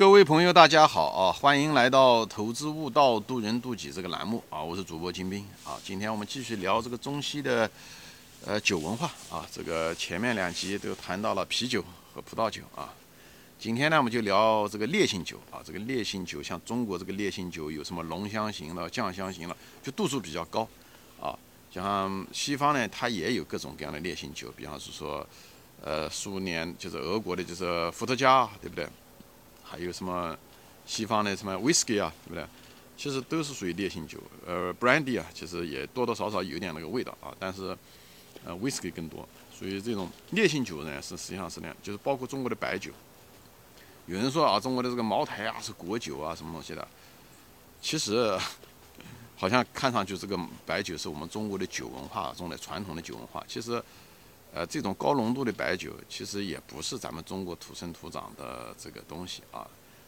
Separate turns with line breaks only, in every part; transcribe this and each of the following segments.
各位朋友，大家好啊！欢迎来到《投资悟道，渡人渡己》这个栏目啊！我是主播金兵啊！今天我们继续聊这个中西的呃酒文化啊。这个前面两集都谈到了啤酒和葡萄酒啊。今天呢，我们就聊这个烈性酒啊。这个烈性酒，像中国这个烈性酒有什么浓香型了、酱香型了，就度数比较高啊。像西方呢，它也有各种各样的烈性酒，比方是说呃苏联就是俄国的就是伏特加，对不对？还有什么西方的什么 whisky 啊，对不对？其实都是属于烈性酒。呃，brandy 啊，其实也多多少少有点那个味道啊，但是呃 whisky 更多。所以这种烈性酒呢，是实际上是那样，就是包括中国的白酒。有人说啊，中国的这个茅台啊是国酒啊，什么东西的？其实好像看上去这个白酒是我们中国的酒文化中的传统的酒文化。其实。呃，这种高浓度的白酒其实也不是咱们中国土生土长的这个东西啊。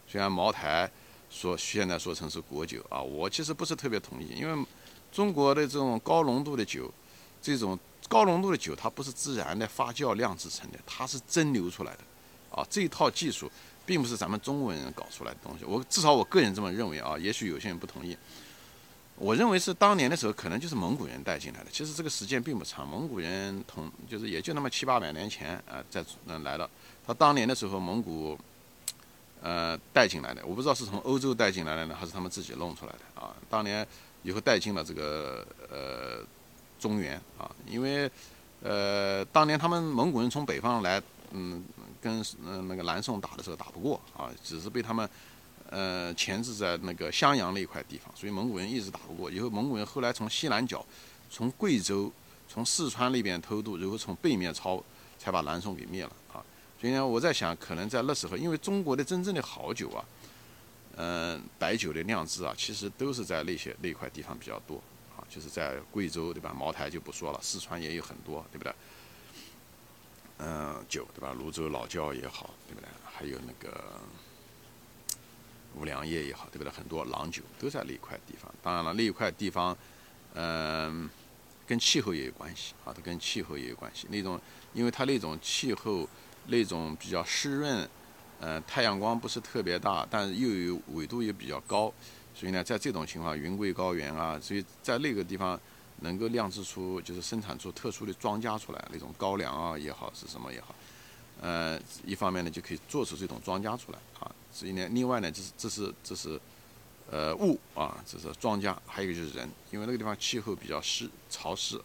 虽然茅台说现在说成是国酒啊，我其实不是特别同意，因为中国的这种高浓度的酒，这种高浓度的酒它不是自然的发酵酿制成的，它是蒸馏出来的啊。这一套技术并不是咱们中国人搞出来的东西，我至少我个人这么认为啊，也许有些人不同意。我认为是当年的时候，可能就是蒙古人带进来的。其实这个时间并不长，蒙古人统就是也就那么七八百年前啊，在嗯来了。他当年的时候，蒙古呃带进来的，我不知道是从欧洲带进来的呢，还是他们自己弄出来的啊。当年以后带进了这个呃中原啊，因为呃当年他们蒙古人从北方来，嗯，跟嗯那个南宋打的时候打不过啊，只是被他们。呃，钳制在那个襄阳那一块地方，所以蒙古人一直打不过。以后蒙古人后来从西南角，从贵州、从四川那边偷渡，然后从背面抄，才把南宋给灭了啊。所以呢，我在想，可能在那时候，因为中国的真正的好酒啊，嗯，白酒的酿制啊，其实都是在那些那块地方比较多啊，就是在贵州对吧？茅台就不说了，四川也有很多，对不对？嗯，酒对吧？泸州老窖也好，对不对？还有那个。五粮液也好，对不对？很多郎酒都在那一块地方。当然了，那一块地方，嗯，跟气候也有关系啊，它跟气候也有关系。那种，因为它那种气候，那种比较湿润，嗯，太阳光不是特别大，但是又有纬度也比较高，所以呢，在这种情况，云贵高原啊，所以在那个地方能够酿制出，就是生产出特殊的庄稼出来，那种高粱啊也好，是什么也好，呃，一方面呢，就可以做出这种庄稼出来啊。所以呢，另外呢，这是这是这是，呃，物啊，这是庄稼，还有一个就是人，因为那个地方气候比较湿潮湿，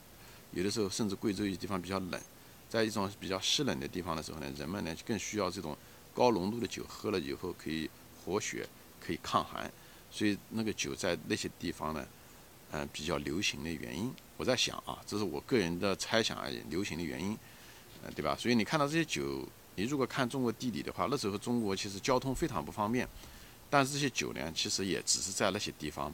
有的时候甚至贵州一些地方比较冷，在一种比较湿冷的地方的时候呢，人们呢更需要这种高浓度的酒，喝了以后可以活血，可以抗寒，所以那个酒在那些地方呢，嗯，比较流行的原因，我在想啊，这是我个人的猜想而已，流行的原因，嗯，对吧？所以你看到这些酒。你如果看中国地理的话，那时候中国其实交通非常不方便，但是这些酒呢，其实也只是在那些地方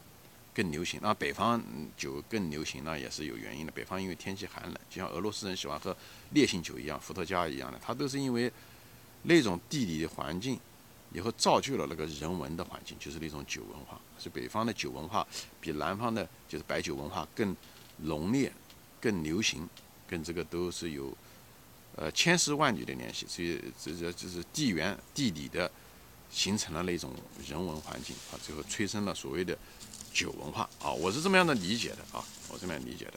更流行。那北方酒更流行呢，也是有原因的。北方因为天气寒冷，就像俄罗斯人喜欢喝烈性酒一样，伏特加一样的，它都是因为那种地理的环境，以后造就了那个人文的环境，就是那种酒文化。所以北方的酒文化比南方的，就是白酒文化更浓烈、更流行，跟这个都是有。呃，千丝万缕的联系，所以这这就是地缘地理的形成了那种人文环境啊，最后催生了所谓的酒文化啊，我是这么样的理解的啊，我这么样理解的。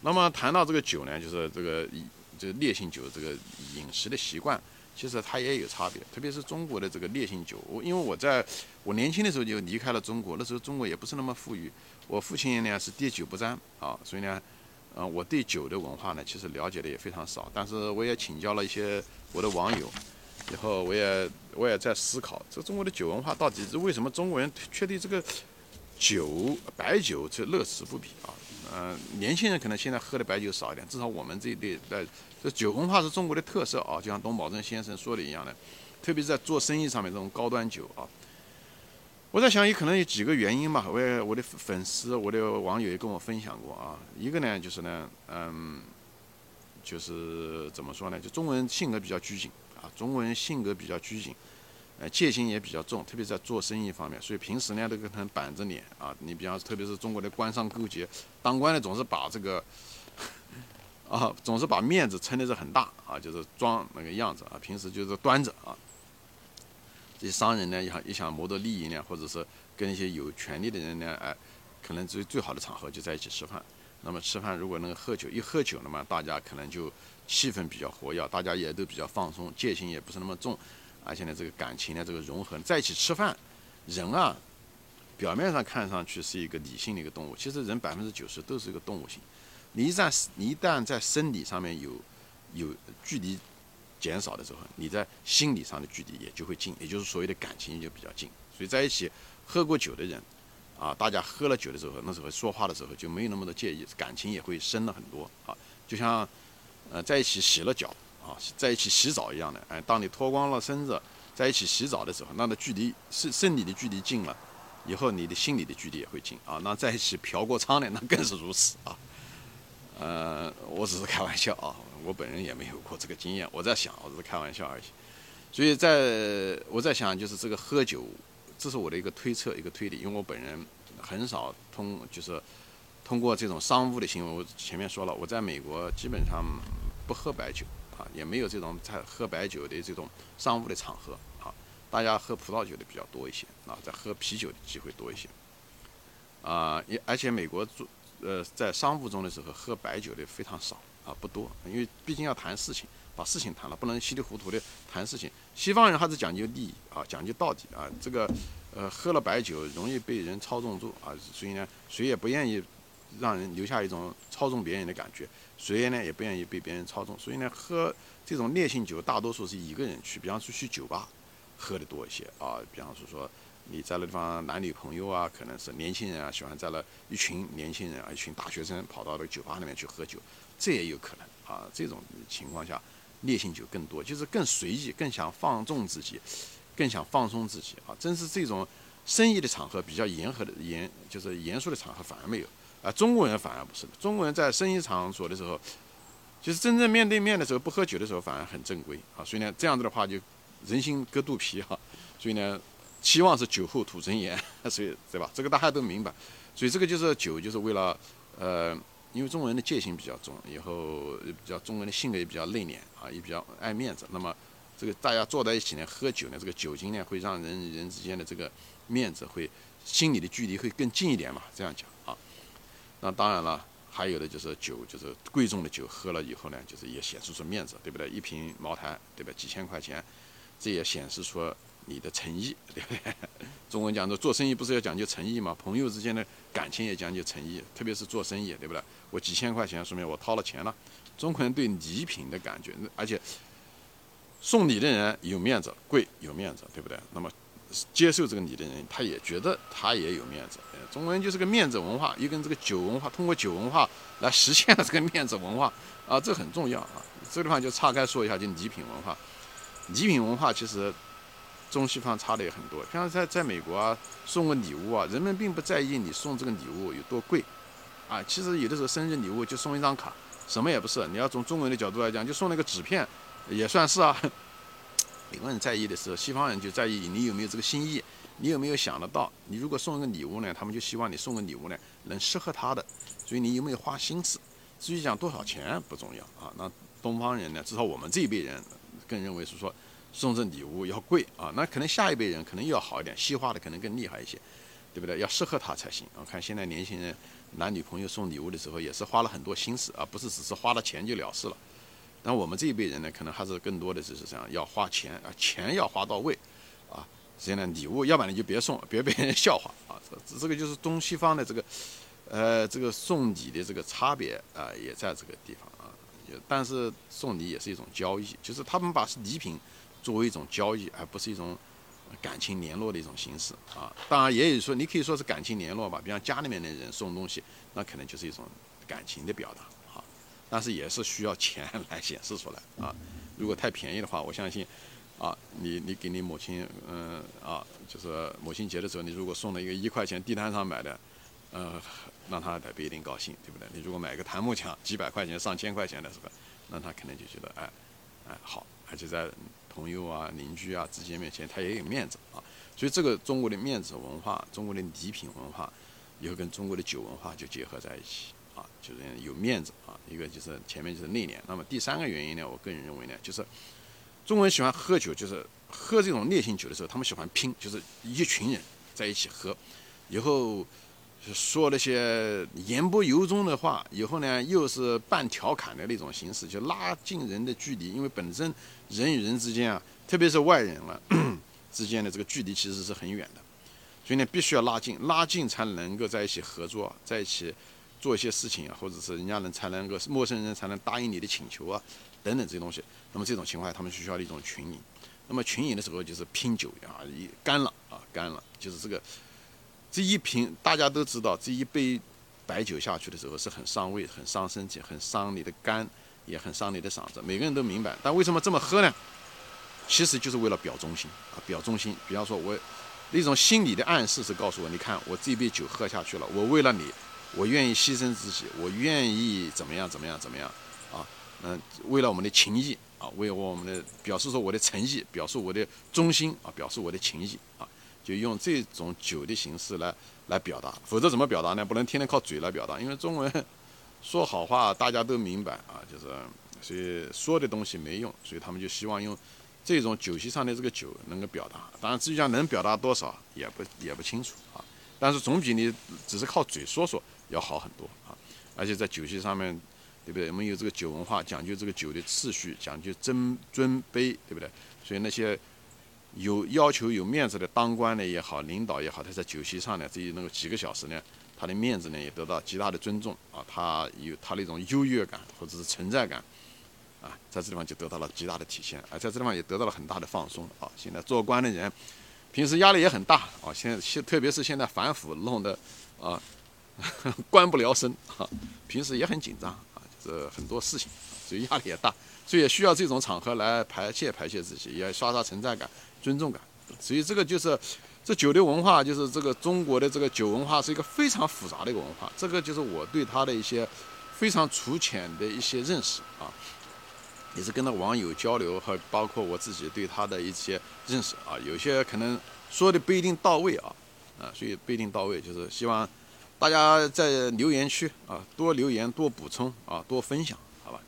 那么谈到这个酒呢，就是这个这个烈性酒这个饮食的习惯，其实它也有差别，特别是中国的这个烈性酒，我因为我在我年轻的时候就离开了中国，那时候中国也不是那么富裕，我父亲呢是滴酒不沾啊，所以呢。嗯，我对酒的文化呢，其实了解的也非常少，但是我也请教了一些我的网友，以后我也我也在思考，这中国的酒文化到底是为什么中国人却对这个酒白酒这乐此不疲啊？嗯，年轻人可能现在喝的白酒少一点，至少我们这一代在这酒文化是中国的特色啊，就像董宝珍先生说的一样的，特别是在做生意上面这种高端酒啊。我在想，也可能有几个原因吧。我也我的粉丝、我的网友也跟我分享过啊。一个呢，就是呢，嗯，就是怎么说呢？就中国人性格比较拘谨啊，中国人性格比较拘谨，呃，戒心也比较重，特别在做生意方面。所以平时呢，都跟他板着脸啊。你比方，特别是中国的官商勾结，当官的总是把这个 啊，总是把面子撑的是很大啊，就是装那个样子啊。平时就是端着啊。这些商人呢，也想也想谋得利益呢，或者是跟一些有权利的人呢，哎，可能最最好的场合就在一起吃饭。那么吃饭如果能喝酒，一喝酒了嘛，大家可能就气氛比较活跃，大家也都比较放松，戒心也不是那么重，而且呢，这个感情呢，这个融合在一起吃饭，人啊，表面上看上去是一个理性的一个动物，其实人百分之九十都是一个动物性。你一旦你一旦在生理上面有有距离。减少的时候，你在心理上的距离也就会近，也就是所谓的感情就比较近。所以在一起喝过酒的人，啊，大家喝了酒的时候，那时候说话的时候就没有那么多介意，感情也会深了很多啊。就像呃在一起洗了脚啊，在一起洗澡一样的。哎，当你脱光了身子在一起洗澡的时候，那的距离是生理的距离近了，以后你的心理的距离也会近啊。那在一起嫖过娼的，那更是如此啊。呃，我只是开玩笑啊。我本人也没有过这个经验，我在想，我只是开玩笑而已。所以在我在想，就是这个喝酒，这是我的一个推测、一个推理，因为我本人很少通，就是通过这种商务的行为。我前面说了，我在美国基本上不喝白酒啊，也没有这种在喝白酒的这种商务的场合啊，大家喝葡萄酒的比较多一些啊，在喝啤酒的机会多一些啊，也而且美国做呃在商务中的时候喝白酒的非常少。啊，不多，因为毕竟要谈事情，把事情谈了，不能稀里糊涂的谈事情。西方人还是讲究利益啊，讲究道理啊。这个，呃，喝了白酒容易被人操纵住啊，所以呢，谁也不愿意让人留下一种操纵别人的感觉，谁呢也不愿意被别人操纵。所以呢，喝这种烈性酒，大多数是一个人去，比方说去酒吧喝的多一些啊。比方说说你在那地方男女朋友啊，可能是年轻人啊，喜欢在那一群年轻人啊，一群大学生跑到那个酒吧里面去喝酒。这也有可能啊，这种情况下，烈性酒更多，就是更随意，更想放纵自己，更想放松自己啊。正是这种生意的场合比较严和的严，就是严肃的场合反而没有啊。中国人反而不是的，中国人在生意场所的时候，就是真正面对面的时候，不喝酒的时候反而很正规啊。所以呢，这样子的话就人心隔肚皮哈。所以呢，期望是酒后吐真言，所以对吧？这个大家都明白。所以这个就是酒，就是为了呃。因为中国人的戒心比较重，以后比较中国人的性格也比较内敛啊，也比较爱面子。那么，这个大家坐在一起呢，喝酒呢，这个酒精呢，会让人与人之间的这个面子会心里的距离会更近一点嘛？这样讲啊。那当然了，还有的就是酒，就是贵重的酒，喝了以后呢，就是也显示出面子，对不对？一瓶茅台，对吧？几千块钱，这也显示出。你的诚意，对不对？中文讲的做生意不是要讲究诚意吗？朋友之间的感情也讲究诚意，特别是做生意，对不对？我几千块钱，说明我掏了钱了。中国人对礼品的感觉，而且送礼的人有面子，贵有面子，对不对？那么接受这个礼的人，他也觉得他也有面子。中国人就是个面子文化，又跟这个酒文化，通过酒文化来实现了这个面子文化啊，这很重要啊。这个地方就岔开说一下，就礼品文化。礼品文化其实。中西方差的也很多，像在在美国啊，送个礼物啊，人们并不在意你送这个礼物有多贵，啊，其实有的时候生日礼物就送一张卡，什么也不是。你要从中国人的角度来讲，就送那个纸片，也算是啊。美国人在意的是，西方人就在意你有没有这个心意，你有没有想得到。你如果送一个礼物呢，他们就希望你送个礼物呢能适合他的，所以你有没有花心思。至于讲多少钱不重要啊。那东方人呢，至少我们这一辈人更认为是说。送这礼物要贵啊，那可能下一辈人可能又要好一点，西化的可能更厉害一些，对不对？要适合他才行。我看现在年轻人男女朋友送礼物的时候，也是花了很多心思，而不是只是花了钱就了事了。但我们这一辈人呢，可能还是更多的就是这样，要花钱啊，钱要花到位啊。实际上礼物，要不然你就别送，别被人笑话啊。这这个就是东西方的这个，呃，这个送礼的这个差别啊，也在这个地方啊。但是送礼也是一种交易，就是他们把礼品。作为一种交易，而不是一种感情联络的一种形式啊。当然，也有说你可以说是感情联络吧，比方家里面的人送东西，那可能就是一种感情的表达啊。但是也是需要钱来显示出来啊。如果太便宜的话，我相信啊，你你给你母亲，嗯啊，就是母亲节的时候，你如果送了一个一块钱地摊上买的，呃，让他也不一定高兴，对不对？你如果买个檀木墙，几百块钱、上千块钱的是吧，那他可能就觉得，哎哎好，而且在。朋友啊、邻居啊之间面前，他也有面子啊，所以这个中国的面子文化、中国的礼品文化，以后跟中国的酒文化就结合在一起啊，就是有面子啊。一个就是前面就是内敛，那么第三个原因呢，我个人认为呢，就是中国人喜欢喝酒，就是喝这种烈性酒的时候，他们喜欢拼，就是一群人在一起喝，以后说那些言不由衷的话，以后呢又是半调侃的那种形式，就拉近人的距离，因为本身人与人之间啊，特别是外人了 之间的这个距离其实是很远的，所以呢必须要拉近，拉近才能够在一起合作，在一起做一些事情啊，或者是人家能才能够陌生人才能答应你的请求啊。等等这些东西，那么这种情况下，他们需要的一种群饮。那么群饮的时候就是拼酒啊，一干了啊，干了，就是这个这一瓶，大家都知道，这一杯白酒下去的时候是很伤胃、很伤身体、很伤你的肝，也很伤你的嗓子。每个人都明白，但为什么这么喝呢？其实就是为了表忠心啊，表忠心。比方说，我那种心理的暗示是告诉我，你看我这杯酒喝下去了，我为了你，我愿意牺牲自己，我愿意怎么样怎么样怎么样啊。嗯，为了我们的情谊啊，为我们的表示说我的诚意，表示我的忠心啊，表示我的情谊啊，就用这种酒的形式来来表达。否则怎么表达呢？不能天天靠嘴来表达，因为中文说好话大家都明白啊，就是所以说的东西没用，所以他们就希望用这种酒席上的这个酒能够表达。当然，至于讲能表达多少也不也不清楚啊，但是总比你只是靠嘴说说要好很多啊，而且在酒席上面。对不对？我们有这个酒文化，讲究这个酒的次序，讲究尊尊卑，对不对？所以那些有要求、有面子的当官的也好，领导也好，他在酒席上呢，这那个几个小时呢，他的面子呢也得到极大的尊重啊，他有他那种优越感或者是存在感啊，在这地方就得到了极大的体现，而在这地方也得到了很大的放松啊。现在做官的人平时压力也很大啊，现在现特别是现在反腐弄得啊，官不聊生啊，平时也很紧张。呃，很多事情，所以压力也大，所以也需要这种场合来排泄排泄自己，也刷刷存在感、尊重感。所以这个就是这酒的文化，就是这个中国的这个酒文化是一个非常复杂的一个文化。这个就是我对他的一些非常粗浅的一些认识啊，也是跟那网友交流和包括我自己对他的一些认识啊，有些可能说的不一定到位啊，啊，所以不一定到位，就是希望。大家在留言区啊，多留言，多补充啊，多分享，好吧？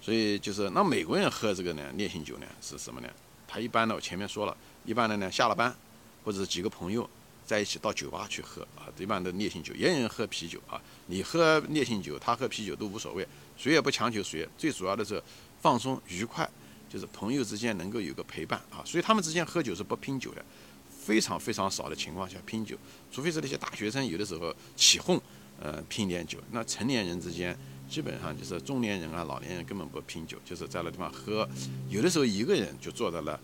所以就是那美国人喝这个呢，烈性酒呢是什么呢？他一般呢，我前面说了，一般的呢，下了班或者是几个朋友在一起到酒吧去喝啊，一般的烈性酒，也有人喝啤酒啊。你喝烈性酒，他喝啤酒都无所谓，谁也不强求谁。最主要的是放松愉快，就是朋友之间能够有个陪伴啊。所以他们之间喝酒是不拼酒的。非常非常少的情况下拼酒，除非是那些大学生有的时候起哄，呃，拼点酒。那成年人之间基本上就是中年人啊、老年人根本不拼酒，就是在那地方喝。有的时候一个人就坐在那，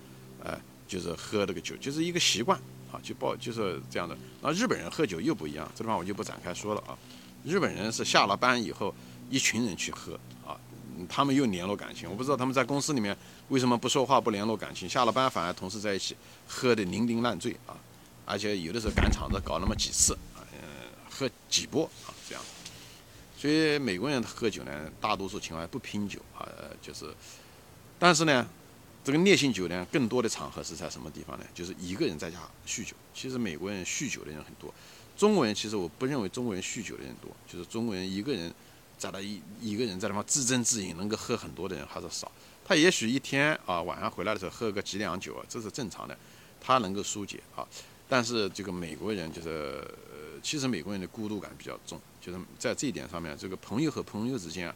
呃，就是喝这个酒，就是一个习惯啊，就抱就是这样的。那日本人喝酒又不一样，这地方我就不展开说了啊。日本人是下了班以后一群人去喝啊，他们又联络感情。我不知道他们在公司里面。为什么不说话不联络感情？下了班反而同事在一起喝得酩酊烂醉啊！而且有的时候赶场子搞那么几次啊，嗯，喝几波啊，这样。所以美国人喝酒呢，大多数情况下不拼酒啊，就是。但是呢，这个烈性酒呢，更多的场合是在什么地方呢？就是一个人在家酗酒。其实美国人酗酒的人很多，中国人其实我不认为中国人酗酒的人多，就是中国人一个人在那一一个人在那方自斟自饮，能够喝很多的人还是少。他也许一天啊晚上回来的时候喝个几两酒啊，这是正常的，他能够疏解啊。但是这个美国人就是，呃，其实美国人的孤独感比较重，就是在这一点上面，这个朋友和朋友之间，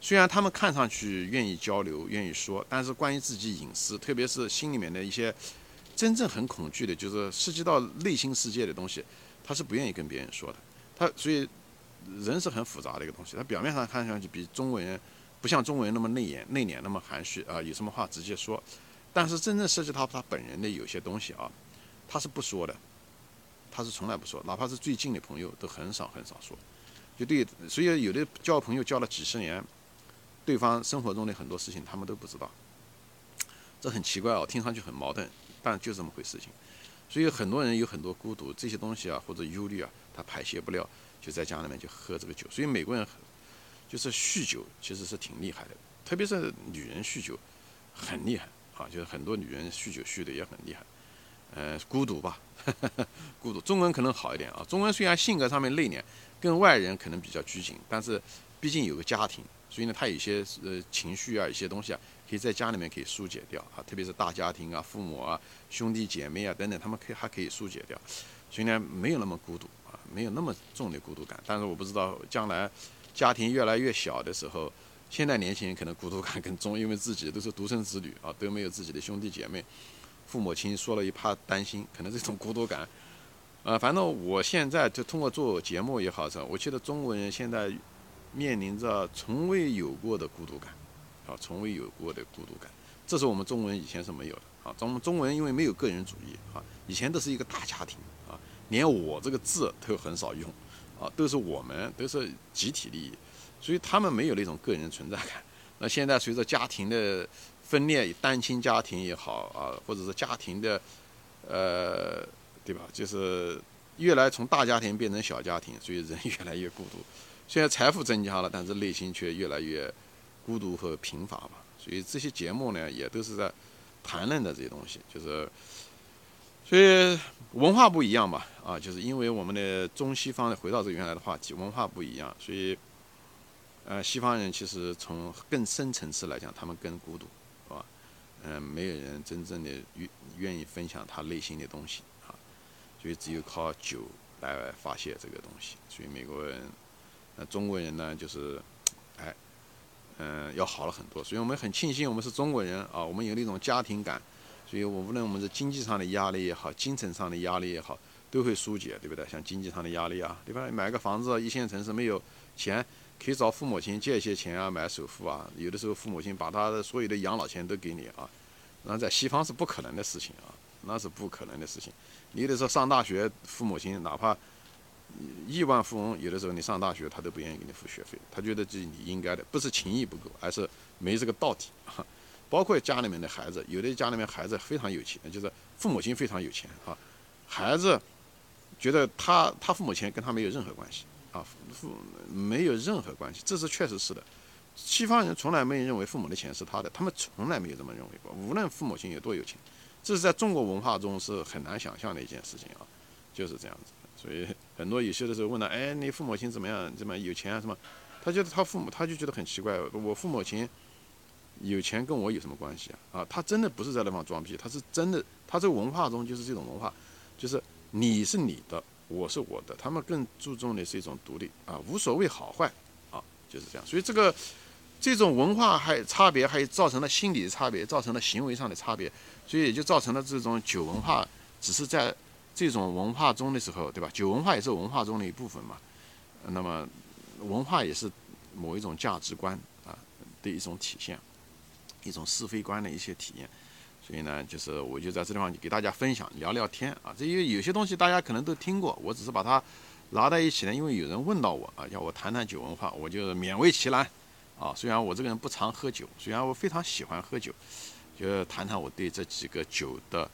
虽然他们看上去愿意交流、愿意说，但是关于自己隐私，特别是心里面的一些真正很恐惧的，就是涉及到内心世界的东西，他是不愿意跟别人说的。他所以人是很复杂的一个东西，他表面上看上去比中国人。不像中国人那么内敛、内敛那么含蓄啊，有什么话直接说。但是真正涉及到他本人的有些东西啊，他是不说的，他是从来不说，哪怕是最近的朋友都很少很少说。就对，所以有的交朋友交了几十年，对方生活中的很多事情他们都不知道，这很奇怪哦，听上去很矛盾，但就这么回事情。所以很多人有很多孤独这些东西啊，或者忧虑啊，他排泄不了，就在家里面就喝这个酒。所以美国人。就是酗酒其实是挺厉害的，特别是女人酗酒很厉害啊，就是很多女人酗酒酗的也很厉害。呃，孤独吧，孤独。中文可能好一点啊，中文虽然性格上面内敛，跟外人可能比较拘谨，但是毕竟有个家庭，所以呢，他有些呃情绪啊，一些东西啊，可以在家里面可以疏解掉啊，特别是大家庭啊、父母啊、兄弟姐妹啊等等，他们可以还可以疏解掉，所以呢没有那么孤独啊，没有那么重的孤独感。但是我不知道将来家庭越来越小的时候，现在年轻人可能孤独感更重，因为自己都是独生子女啊，都没有自己的兄弟姐妹，父母亲说了一怕担心，可能这种孤独感，呃，反正我现在就通过做节目也好，是我觉得中国人现在面临着从未有过的孤独感。啊，从未有过的孤独感，这是我们中国人以前是没有的啊。中中国人因为没有个人主义啊，以前都是一个大家庭啊，连我这个字都很少用啊，都是我们，都是集体利益，所以他们没有那种个人存在感。那现在随着家庭的分裂，单亲家庭也好啊，或者是家庭的，呃，对吧？就是越来从大家庭变成小家庭，所以人 越来越孤独。虽然财富增加了，但是内心却越来越。孤独和贫乏吧，所以这些节目呢，也都是在谈论的这些东西，就是，所以文化不一样吧，啊，就是因为我们的中西方的回到这原来的话题，文化不一样，所以，呃，西方人其实从更深层次来讲，他们更孤独，是吧？嗯，没有人真正的愿愿意分享他内心的东西，所以只有靠酒来发泄这个东西，所以美国人，那中国人呢，就是，哎。嗯，要好了很多，所以我们很庆幸我们是中国人啊，我们有那种家庭感，所以我无论我们是经济上的压力也好，精神上的压力也好，都会疏解，对不对？像经济上的压力啊，对吧？买个房子，一线城市没有钱，可以找父母亲借一些钱啊，买首付啊。有的时候父母亲把他的所有的养老钱都给你啊，那在西方是不可能的事情啊，那是不可能的事情。你有的时候上大学，父母亲哪怕。亿万富翁有的时候你上大学他都不愿意给你付学费，他觉得这是你应该的，不是情义不够，而是没这个道理。包括家里面的孩子，有的家里面孩子非常有钱，就是父母亲非常有钱啊，孩子觉得他他父母亲跟他没有任何关系啊，父没有任何关系，这是确实是的。西方人从来没有认为父母的钱是他的，他们从来没有这么认为过，无论父母亲有多有钱，这是在中国文化中是很难想象的一件事情啊，就是这样子。所以很多有些的时候问他，哎，你父母亲怎么样？怎么有钱啊？什么？他觉得他父母，他就觉得很奇怪。我父母亲有钱跟我有什么关系啊？啊，他真的不是在那方装逼，他是真的。他这个文化中就是这种文化，就是你是你的，我是我的。他们更注重的是一种独立啊，无所谓好坏啊，就是这样。所以这个这种文化还差别，还造成了心理的差别，造成了行为上的差别，所以也就造成了这种酒文化只是在。这种文化中的时候，对吧？酒文化也是文化中的一部分嘛。那么，文化也是某一种价值观啊的一种体现，一种是非观的一些体验。所以呢，就是我就在这地方给大家分享聊聊天啊。这有有些东西大家可能都听过，我只是把它拿在一起呢，因为有人问到我啊，要我谈谈酒文化，我就勉为其难啊。虽然我这个人不常喝酒，虽然我非常喜欢喝酒，就谈谈我对这几个酒的。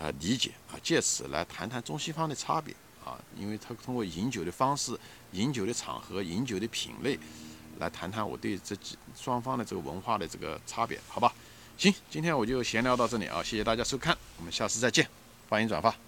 呃，理解啊，借此来谈谈中西方的差别啊，因为他通过饮酒的方式、饮酒的场合、饮酒的品类，来谈谈我对这几双方的这个文化的这个差别，好吧？行，今天我就闲聊到这里啊，谢谢大家收看，我们下次再见，欢迎转发。